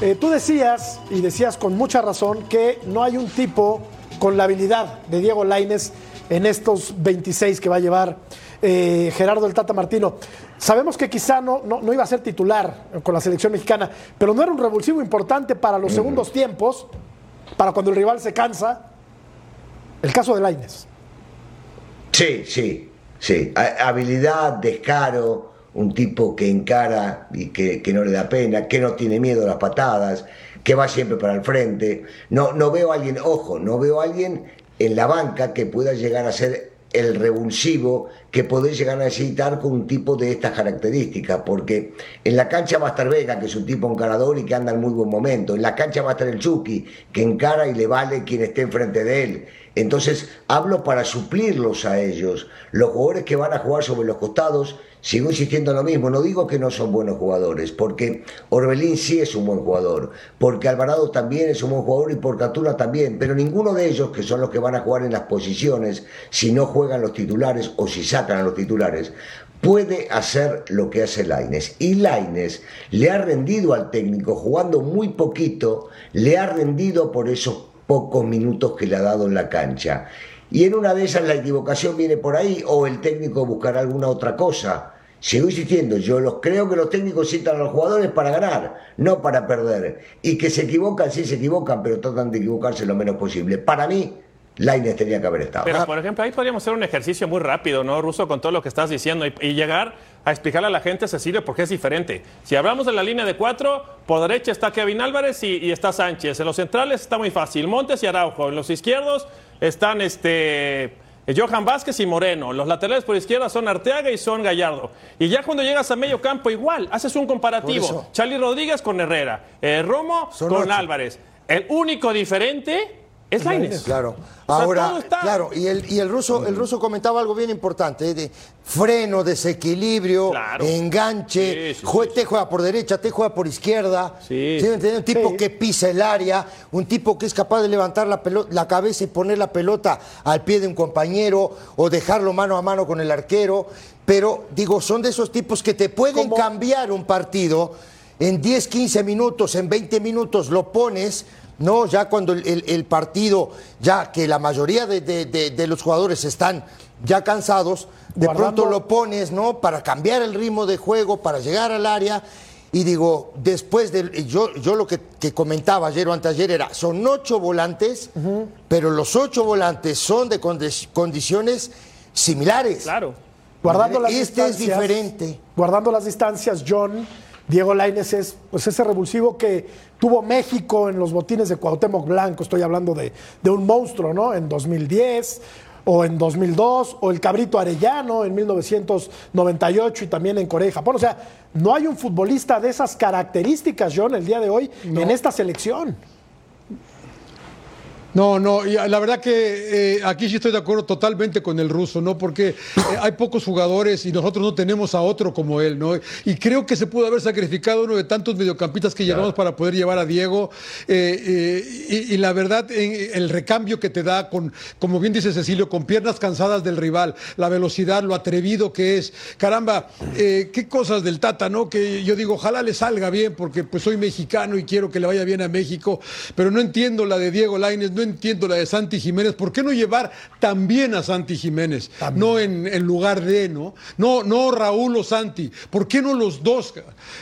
eh, tú decías, y decías con mucha razón, que no hay un tipo con la habilidad de Diego Lainez en estos 26 que va a llevar eh, Gerardo el Tata Martino. Sabemos que quizá no, no, no iba a ser titular con la selección mexicana, pero no era un revulsivo importante para los segundos tiempos, para cuando el rival se cansa. El caso de Lainez. Sí, sí, sí. Ha- habilidad, descaro, un tipo que encara y que, que no le da pena, que no tiene miedo a las patadas, que va siempre para el frente. No, no veo a alguien, ojo, no veo a alguien en la banca que pueda llegar a ser el revulsivo que podés llegar a necesitar con un tipo de estas características, porque en la cancha va a estar Vega, que es un tipo encarador y que anda en muy buen momento, en la cancha va a estar el Chucky, que encara y le vale quien esté enfrente de él. Entonces, hablo para suplirlos a ellos. Los jugadores que van a jugar sobre los costados, sigo insistiendo en lo mismo, no digo que no son buenos jugadores, porque Orbelín sí es un buen jugador, porque Alvarado también es un buen jugador y por Catula también, pero ninguno de ellos, que son los que van a jugar en las posiciones, si no juegan los titulares o si sacan a los titulares, puede hacer lo que hace Laines. Y Laines le ha rendido al técnico jugando muy poquito, le ha rendido por esos pocos minutos que le ha dado en la cancha. Y en una de esas la equivocación viene por ahí o el técnico buscará alguna otra cosa. Sigo insistiendo, yo los creo que los técnicos citan a los jugadores para ganar, no para perder. Y que se equivocan, sí se equivocan, pero tratan de equivocarse lo menos posible. Para mí, Laines tenía que haber estado. Pero, por ejemplo, ahí podríamos hacer un ejercicio muy rápido, ¿no, Ruso? Con todo lo que estás diciendo y, llegar a explicarle a la gente, Cecilio, por qué es diferente. Si hablamos de la línea de cuatro, por derecha está Kevin Álvarez y está Sánchez. En los centrales está muy fácil, Montes y Araujo. En los izquierdos están este, Johan Vázquez y Moreno. Los laterales por izquierda son Arteaga y son Gallardo. Y ya cuando llegas a medio campo, igual, haces un comparativo. Charlie Rodríguez con Herrera, eh, Romo Son con ocho. Álvarez. El único diferente es Lainez. Claro. O sea, Ahora, está- claro, y el, y el ruso, el ruso comentaba algo bien importante, ¿eh? de freno, desequilibrio, Claro. enganche, Sí, sí, jue- sí, te juega por derecha, te juega por izquierda. Sí. Un tipo Sí. que pisa el área, un tipo que es capaz de levantar la, pelo- la cabeza y poner la pelota al pie de un compañero o dejarlo mano a mano con el arquero. Pero digo, son de esos tipos que te pueden cambiar un partido en 10, 15 minutos, en 20 minutos lo pones, ¿no? Ya cuando el, el- el partido, ya que la mayoría de, de- de- de los jugadores están ya cansados, de Guardando- pronto lo pones, ¿no? Para cambiar el ritmo de juego, para llegar al área. Y digo, después de. Yo, yo lo que, que comentaba ayer o anteayer era: son ocho volantes, pero los ocho volantes son de condi- condiciones similares. Claro. Guardando las Este es diferente. Guardando las distancias, John, Diego Lainez es pues, ese revulsivo que tuvo México en los botines de Cuauhtémoc Blanco. Estoy hablando de, de un monstruo, ¿no? En 2010 o en 2002, o el Cabrito Arellano en 1998 y también en Corea y Japón. O sea, no hay un futbolista de esas características, John, el día de hoy en esta selección. No, no, y la verdad que eh, aquí sí estoy de acuerdo totalmente con el ruso, ¿no? Porque eh, hay pocos jugadores y nosotros no tenemos a otro como él, ¿no? Y creo que se pudo haber sacrificado uno de tantos mediocampistas que llevamos para poder llevar a Diego. eh, y, y la verdad, el recambio que te da con, como bien dice Cecilio, con piernas cansadas del rival, la velocidad, lo atrevido que es. Caramba, qué cosas del Tata, ¿no? Que yo digo, ojalá le salga bien, porque pues soy mexicano y quiero que le vaya bien a México, pero no entiendo la de Diego Lainez, no entiendo la de Santi Jiménez. ¿Por qué no llevar también a Santi Jiménez? No en, en lugar de, ¿no? No, no Raúl o Santi. ¿Por qué no los dos?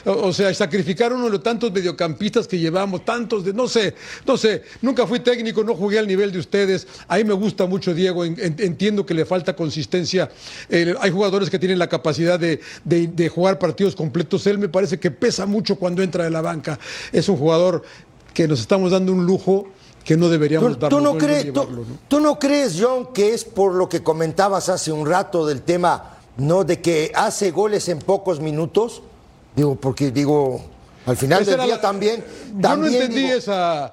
O, o sea, sacrificar uno de tantos mediocampistas que llevamos, tantos de, no sé, no sé, nunca fui técnico, no jugué al nivel de ustedes. Ahí me gusta mucho Diego, en- en- entiendo que le falta consistencia. Eh, hay jugadores que tienen la capacidad de, de- de jugar partidos completos. Él me parece que pesa mucho cuando entra de la banca. Es un jugador que nos estamos dando un lujo que no deberíamos ¿Tú, tú no crees, tú, ¿no? tú no crees, John, que es por lo que comentabas hace un rato del tema, ¿no? De que hace goles en pocos minutos? Digo, porque digo, al final del día la- también. Yo no entendí digo, esa.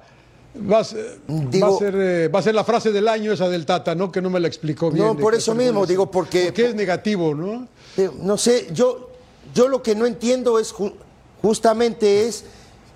Va a, ser, va, Digo- a ser, eh, va a ser la frase del año esa del Tata, ¿no? Que no me la explicó bien. No, por eso mismo, digo, porque- Porque es negativo, ¿no? eh, no sé, yo, yo lo que no entiendo es ju- justamente es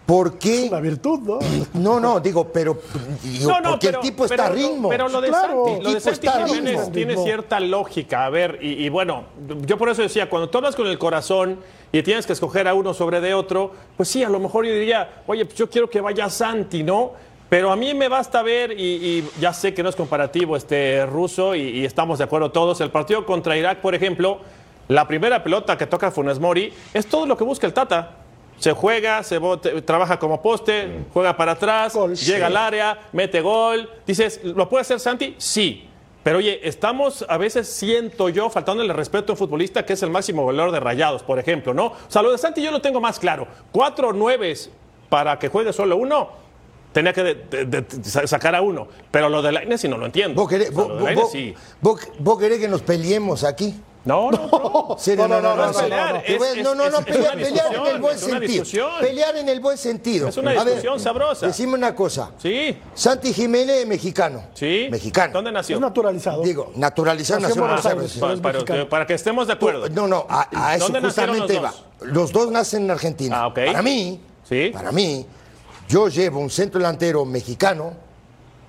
por qué. La virtud, ¿no? No, no, digo, pero digo, No, no, porque pero, el tipo está pero ritmo. Pero lo de Claro, Santi, lo de Santi Jiménez ritmo. tiene cierta lógica. A ver, y, y bueno, yo por eso decía, cuando hablas con el corazón y tienes que escoger a uno sobre de otro, pues sí, a lo mejor yo diría, oye, pues yo quiero que vaya Santi, ¿no? Pero a mí me basta ver, y, y ya sé que no es comparativo este ruso, y, y estamos de acuerdo todos, el partido contra Irak, por ejemplo, la primera pelota que toca Funes Mori es todo lo que busca el Tata. Se juega, se bote- trabaja como poste, juega para atrás, Gol. llega al área, mete gol. Dices, ¿lo puede hacer Santi? Sí. Pero oye, estamos a veces, siento yo, faltándole respeto a un futbolista que es el máximo goleador de rayados, por ejemplo, ¿no? O sea, lo de Santi yo lo tengo más claro. Cuatro nueves para que juegue solo uno, tenía que de- de- de- sa- sacar a uno. Pero lo de Lainez sí no lo entiendo. ¿Vos querés, O sea, vos- lo de vos- Lainez vos- sí. vos- vos querés que nos peleemos aquí? No, no, no. No, no, no, no, no, pelear, es- no, no, no, es- es pelear, pelear en el buen es sentido. Pelear en el buen sentido. Es una ver, discusión sabrosa. Decime una cosa. Sí, Santi Jiménez, mexicano. sí. Mexicano. ¿Dónde nació? Es naturalizado. Digo, naturalizado Nació en es para, para que estemos de acuerdo. No, no, a, a eso ¿Dónde nacieron justamente los va. dos? Los dos nacen en Argentina. Ah, ok. Para mí, Sí. para mí, yo llevo un centro delantero mexicano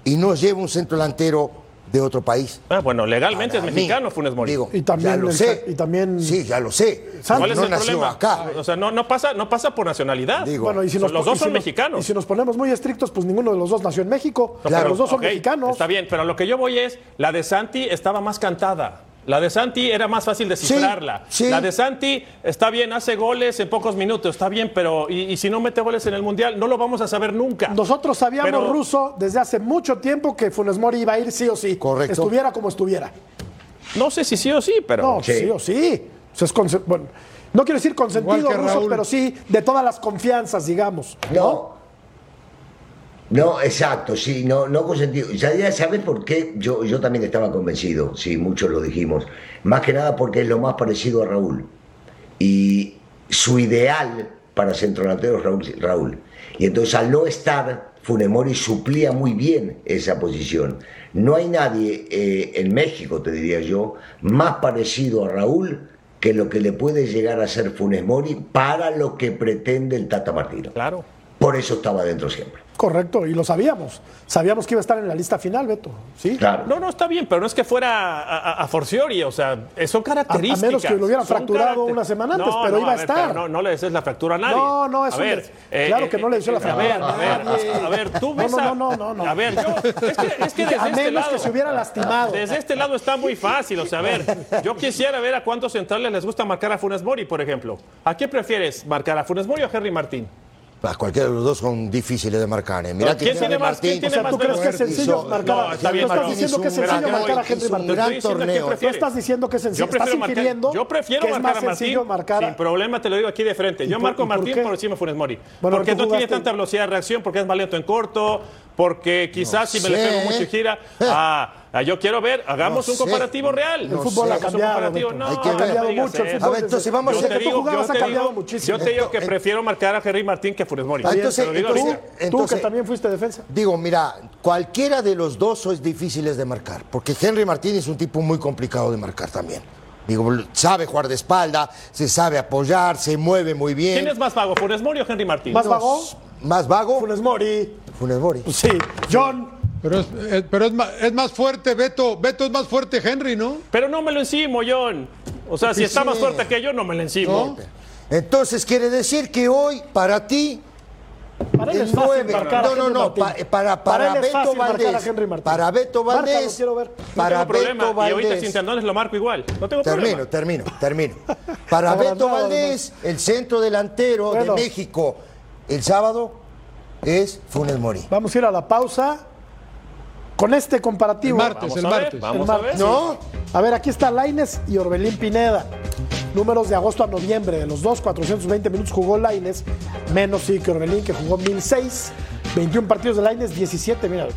y no llevo un centro delantero de otro país. Ah, bueno, legalmente Para es mí, mexicano Funes Mori. Digo, Y también ya lo el- sé. y también- Sí, ya lo sé. Santi- ¿Cuál es no el nació problema? acá. O sea, no, no, pasa, no pasa por nacionalidad. Digo, Bueno, y si nos, los dos si son nos- mexicanos. Y si nos ponemos muy estrictos, pues ninguno de los dos nació en México. No, Claro, pero- los dos son mexicanos. Está bien, pero lo que yo voy es, la de Santi estaba más cantada. La de Santi era más fácil descifrarla. sí. La de Santi está bien, hace goles en pocos minutos, está bien, pero y, y si no mete goles en el Mundial, no lo vamos a saber nunca. Nosotros sabíamos, Pero- Ruso, desde hace mucho tiempo que Funes Mori iba a ir sí o sí. Correcto. Estuviera como estuviera. No sé si sí o sí, pero... No, sí, Sí. o sí. O sea, es conse- bueno, no quiero decir consentido, Ruso, Raúl. pero sí de todas las confianzas, digamos. ¿no? No. No, exacto, sí, no, no consentido. Ya, ya sabes por qué yo, yo también estaba convencido, sí, muchos lo dijimos. Más que nada porque es lo más parecido a Raúl. Y su ideal para centrodelantero es Raúl, Raúl. Y entonces al no estar, Funemori suplía muy bien esa posición. No hay nadie eh, en México, te diría yo, más parecido a Raúl que lo que le puede llegar a ser Funes Mori para lo que pretende el Tata Martino. Claro. Por eso estaba dentro siempre. Correcto, y lo sabíamos. Sabíamos que iba a estar en la lista final, Beto. ¿Sí? Claro. No, no, está bien, pero no es que fuera a, a- a forciori, o sea, eh, son características. A- a menos que lo hubieran fracturado una semana antes, No, pero no, iba a ver, estar. pero No, no le desees la fractura a nadie. No, no, eso a ver, le- claro que no le deseo la A ver, fractura a a ver, nadie. a ver, tú ves no, a- no, no, no, no. A ver, yo, es que, es que desde A este menos lado, que se hubiera lastimado. Desde este lado está muy fácil, o sea, a ver, yo quisiera ver a cuántos centrales les gusta marcar a Funes Mori, por ejemplo. ¿A quién prefieres, marcar a Funes Mori o a Henry Martín? A cualquiera de los dos son difíciles de marcar. ¿eh? Que ¿quién Henry tiene más- quién Martín- tiene O sea, ¿tú crees que es Hizo- sencillo marcar No, está Tú bien, estás pero- diciendo que es hizo un sencillo gran- marcar a hizo Henry un Martín. gran Estoy diciendo torneo. quién Tú estás diciendo que es sencillo. Yo Estás prefiero, marcar, infiriendo yo prefiero que marcar a Martín. Sin problema, te lo digo aquí de frente. Yo marco a Martín por encima de Funes Mori. Porque tú no tiene tanta velocidad de reacción, porque es más lento en corto, porque quizás si me le pego mucho y gira, ah, ah, yo quiero ver, hagamos No un sé. comparativo real. No El fútbol ha cambiado. comparativo. Beto. No, Hay que no ver. me cambiado mucho el fútbol. A ver, entonces vamos Yo a tú jugabas ha cambiado muchísimo. yo te digo que prefiero marcar a Henry Martín que a Funes Mori. Ah, entonces- Te lo digo entonces-. Tú que también fuiste defensa. Digo, mira, cualquiera de los dos son difíciles de marcar, porque Henry Martín es un tipo muy complicado de marcar también. Digo, sabe jugar de espalda, se sabe apoyar, se mueve muy bien. ¿Quién es más vago, Funes Mori o Henry Martín? ¿Más vago? Más vago, Funes Mori. Funes Mori. Sí. John. Pero, es, es- pero es, más, es más fuerte, Beto. Beto es más fuerte Henry, ¿no? Pero no me lo encimo, John. O sea, si está sí. más fuerte que yo, no me lo encimo. ¿No? Entonces quiere decir que hoy, para ti, Para él el es fácil 9. marcar a No, no, Henry no. Pa- para, Beto fácil Valdés. a Henry Martín. Para Beto Valdés. quiero ver. No Para problema. Beto Y ahorita sin Valdés. tendones lo marco igual. No tengo Termino, problema. termino, termino. Para Beto Valdés, el centro delantero Bueno. de México el sábado es Funes Mori. Vamos a ir a la pausa con este El comparativo. martes, Vamos el a ver, martes. vamos El a martes. ver. ¿No? A ver, aquí está Laines y Orbelín Pineda. Números de agosto a noviembre. De los dos, 420 minutos jugó Laines. Menos sí que Orbelín, que jugó 1006. 21 partidos de Laines, 17, mira.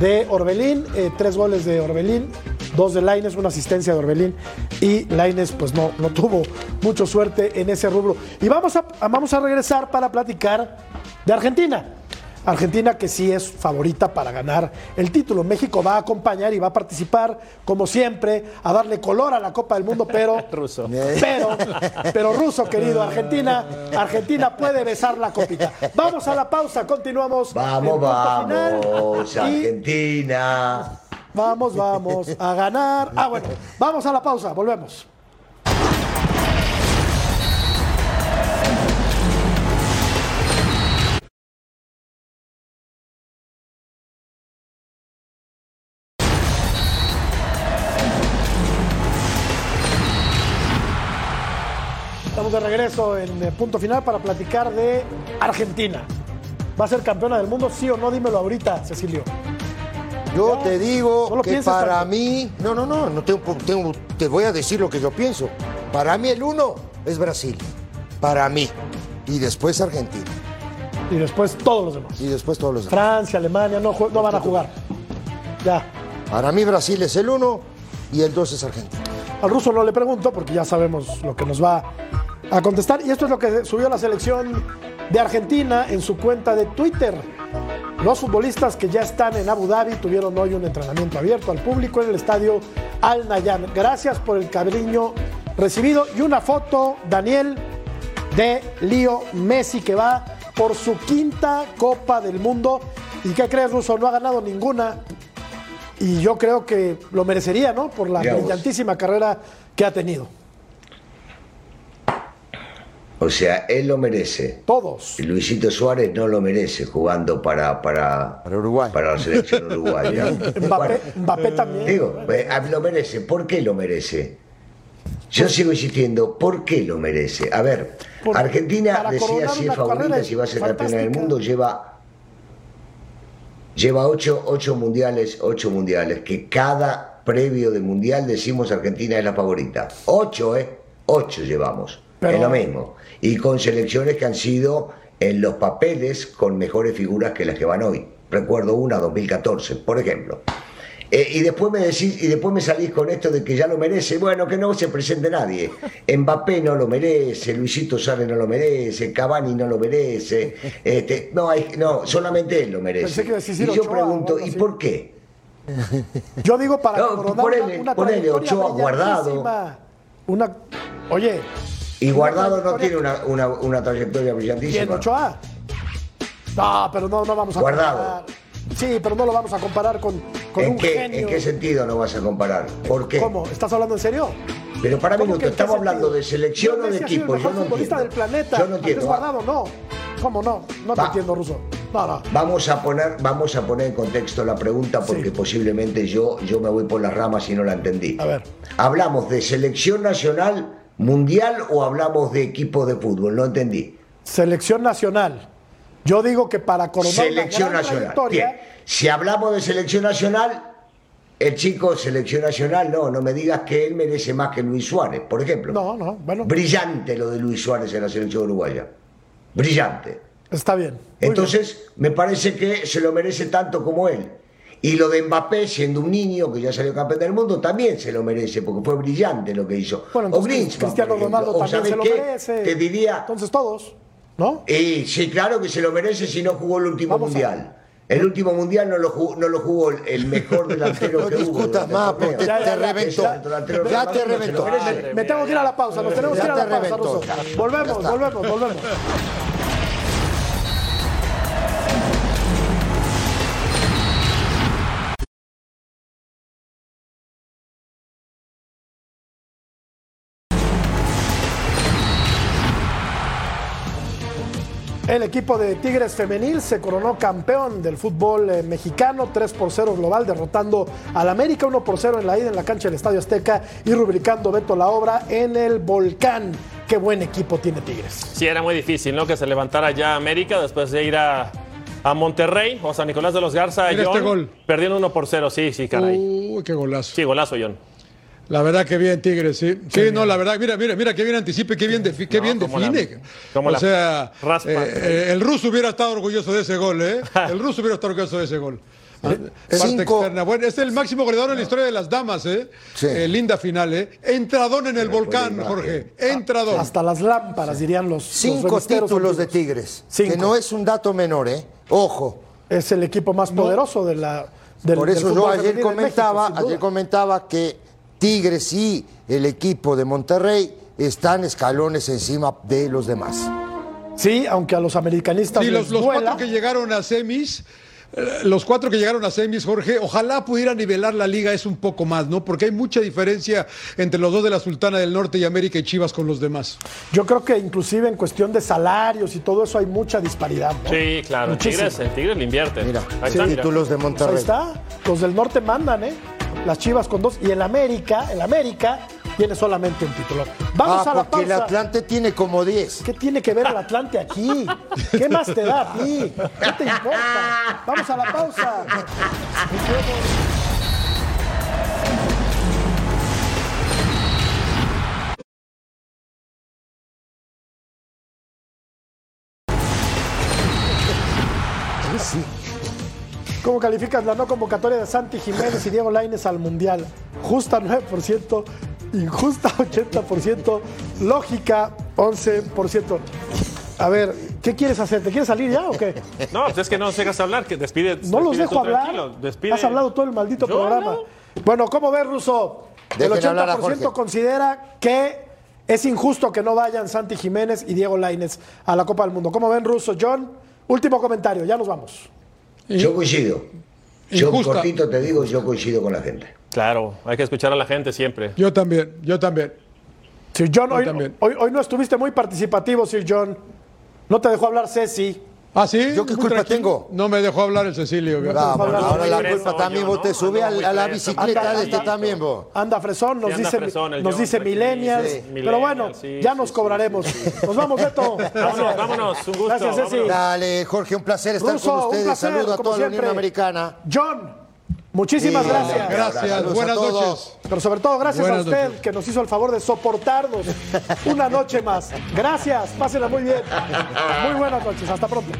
De Orbelín, eh, tres goles de Orbelín, dos de Laines, una asistencia de Orbelín. Y Laines, pues no, no tuvo mucha suerte en ese rubro. Y vamos a, vamos a regresar para platicar de Argentina. Argentina que sí es favorita para ganar el título. México va a acompañar y va a participar, como siempre, a darle color a la Copa del Mundo, pero. Ruso. Pero, pero ruso, querido, Argentina, Argentina puede besar la copita. Vamos a la pausa, continuamos. Vamos, vamos, Argentina. Vamos, vamos a ganar. Ah, bueno, vamos a la pausa, volvemos. Estamos de regreso en eh, punto final para platicar de Argentina. ¿Va a ser campeona del mundo? Sí o no, dímelo ahorita, Cecilio. Yo te digo no que para tanto. mí, no, no, no, no tengo, tengo- te voy a decir lo que yo pienso. Para mí el uno es Brasil, para mí, y después Argentina, Y después todos los demás. y después todos los demás. Francia, Alemania, no, no van a jugar. Ya. Para mí Brasil es el uno y el dos es Argentina. Al ruso no le pregunto porque ya sabemos lo que nos va a contestar. Y esto es lo que subió la selección de Argentina en su cuenta de Twitter. Los futbolistas que ya están en Abu Dhabi tuvieron hoy un entrenamiento abierto al público en el estadio Al Nayan. Gracias por el cariño recibido y una foto, Daniel, de Lío Messi que va por su quinta Copa del Mundo. ¿Y qué crees, Ruso? No ha ganado ninguna. Y yo creo que lo merecería, ¿no? Por la brillantísima carrera que ha tenido. O sea, él lo merece. Todos. Y Luisito Suárez no lo merece jugando para, para, Para Uruguay. para la selección uruguaya. Mbappé, Mbappé también. digo, eh, ah, lo merece. ¿Por qué lo merece? Yo sigo insistiendo, ¿por qué lo merece? A ver, Argentina decía si es favorita, si va a ser campeona del mundo, lleva, lleva ocho, ocho mundiales, ocho mundiales, que cada previo de mundial decimos Argentina es la favorita. Ocho, ¿eh? Ocho llevamos. Pero- Es lo mismo. Y con selecciones que han sido en los papeles con mejores figuras que las que van hoy. Recuerdo una 2014, por ejemplo. Eh, y después me decís, y después me salís con esto de que ya lo merece. Bueno, que no se presente nadie. Mbappé no lo merece, Luisito Suárez no lo merece, Cavani no lo merece. Este, no, hay, no, solamente él lo merece. Y yo Ochoa pregunto, ¿y por qué? Yo digo para No, ponele- una, una ponele Ochoa guardado. Una, oye, Y Guardado no tiene una, una, una trayectoria brillantísima. No, pero no, no vamos a Guardado. comparar. Sí, pero no lo vamos a comparar con, con ¿En un qué, genio. ¿En qué sentido no vas a comparar? ¿Por qué? ¿Cómo? ¿Estás hablando en serio? Pero para ¿Cómo minuto, que en qué estamos hablando de selección o de equipo. El Yo no futbolista entiendo. del planeta. Yo no entiendo. Guardado, no. ¿Cómo no? No te entiendo, Ruso. No, no. Vamos a poner, vamos a poner en contexto la pregunta porque Sí. posiblemente yo, yo me voy por las ramas y no la entendí. A ver. ¿Hablamos de selección nacional mundial o hablamos de equipo de fútbol? No entendí. Selección nacional. Yo digo que para coronar Selección una gran nacional. Bien. Si hablamos de selección nacional, el chico selección nacional, no, no me digas que él merece más que Luis Suárez, por ejemplo. No, no, bueno. Brillante lo de Luis Suárez en la selección uruguaya. Brillante. Está bien. Entonces, me parece que se lo merece tanto como él. Y lo de Mbappé, siendo un niño que ya salió campeón del mundo, también se lo merece, porque fue brillante lo que hizo. Bueno, o Griezmann, Cristiano. Ronaldo O también ¿sabes se lo qué? merece. Te diría, Entonces todos, ¿no? y sí, claro que se lo merece si no jugó el último Vamos mundial. El último mundial no lo jugó, no lo jugó el- mejor delantero No que hubo. discutas durante el más, porque Ya, te reventó. ya, te reventó. Me tengo que ir a la pausa, nos tenemos que ir a la pausa, Volvemos, volvemos, volvemos. El equipo de Tigres Femenil se coronó campeón del fútbol eh, mexicano, 3 por 0 global, derrotando al América 1 por 0 en la ida en la cancha del Estadio Azteca y rubricando Beto la obra en el Volcán. Qué buen equipo tiene Tigres. Sí, era muy difícil, ¿no? Que se levantara ya América después de ir a, a Monterrey o San Nicolás de los Garza. Mira John, este gol. Perdiendo 1 por 0, sí, sí, caray. Uy, qué golazo. Sí, golazo, John. La verdad que bien, Tigres, sí. Sí, no, la verdad, mira, mira, mira qué bien anticipe, qué bien, defi- qué No, bien como la- define. como o la sea, raspa. eh, eh, el ruso hubiera estado orgulloso de ese gol, ¿eh? El ruso hubiera estado orgulloso de ese gol. Parte cinco- externa. Bueno, es el máximo goleador en la historia de las damas, ¿eh? Sí. Eh, linda final, ¿eh? Entradón en el volcán, Jorge. Entradón. Hasta las lámparas, dirían los. Cinco títulos de. Tigres. Cinco. Que no es un dato menor, ¿eh? Ojo. Es el equipo más poderoso de la. Del, Por del eso yo ayer comentaba, México, ayer comentaba que Tigres y el equipo de Monterrey están escalones encima de los demás. Sí, aunque a los americanistas Sí, les los, los duela. cuatro que llegaron a semis, eh, los cuatro que llegaron a semis, Jorge, ojalá pudiera nivelar la liga es un poco más, ¿no? Porque hay mucha diferencia entre los dos de la Sultana del Norte y América y Chivas con los demás. Yo creo que inclusive en cuestión de salarios y todo eso hay mucha disparidad. ¿no? Sí, claro. El Muchísimo. Tigres, el Tigres le invierte. Mira, Ahí está, mira. títulos de Pues ahí Monterrey. está. Los del norte mandan, ¿eh? Las Chivas con dos. Y el América, el América tiene solamente un título. Vamos Ah, a la porque el. Atlante tiene como 10. ¿Qué tiene que ver el Atlante aquí? ¿Qué más te da a ti? ¿Qué te importa? Vamos a la pausa. ¿Cómo calificas la no convocatoria de Santi Jiménez y Diego Lainez al Mundial? Justa 9%, injusta 80%, lógica 11%. A ver, ¿qué quieres hacer? ¿Te quieres salir ya o qué? No, pues es que no nos dejas hablar, que despide. No los dejo hablar. despide. Has hablado todo el maldito Yo programa. no. Bueno, ¿cómo ves, Russo? El Dejen hablar a 80% Jorge. considera que es injusto que no vayan Santi Jiménez y Diego Lainez a la Copa del Mundo. ¿Cómo ven, Russo? John, último comentario, ya nos vamos. Yo coincido. Yo Injusta. cortito te digo, yo coincido con la gente. Claro, hay que escuchar a la gente siempre. Yo también, yo también. Sir John, hoy, también. hoy, hoy no estuviste muy participativo, Sir John. No te dejó hablar Ceci. ¿Ah, sí? ¿Yo qué Muy culpa tranquilo. tengo? No me dejó hablar el Cecilio. ¿verdad? Vamos, hablar ahora la culpa también vos ¿no? te sube a, la bicicleta Anda, de este anda. también, vos. Anda fresón, nos, anda dice, fresón nos John, dice millennials. Sí, pero bueno, sí, ya sí, nos sí, cobraremos. Nos vamos, Beto. Vámonos, vámonos, un gusto. Gracias, Ceci. Dale, Jorge, un placer estar Russo, con un ustedes. placer, Saludo a toda la Unión. Americana. John, muchísimas Sí, gracias. Gracias, buenas noches. Pero sobre todo gracias Buenas a usted noches. que nos hizo el favor de soportarnos una noche más. Gracias, pásenla muy bien. Muy buenas noches, hasta pronto.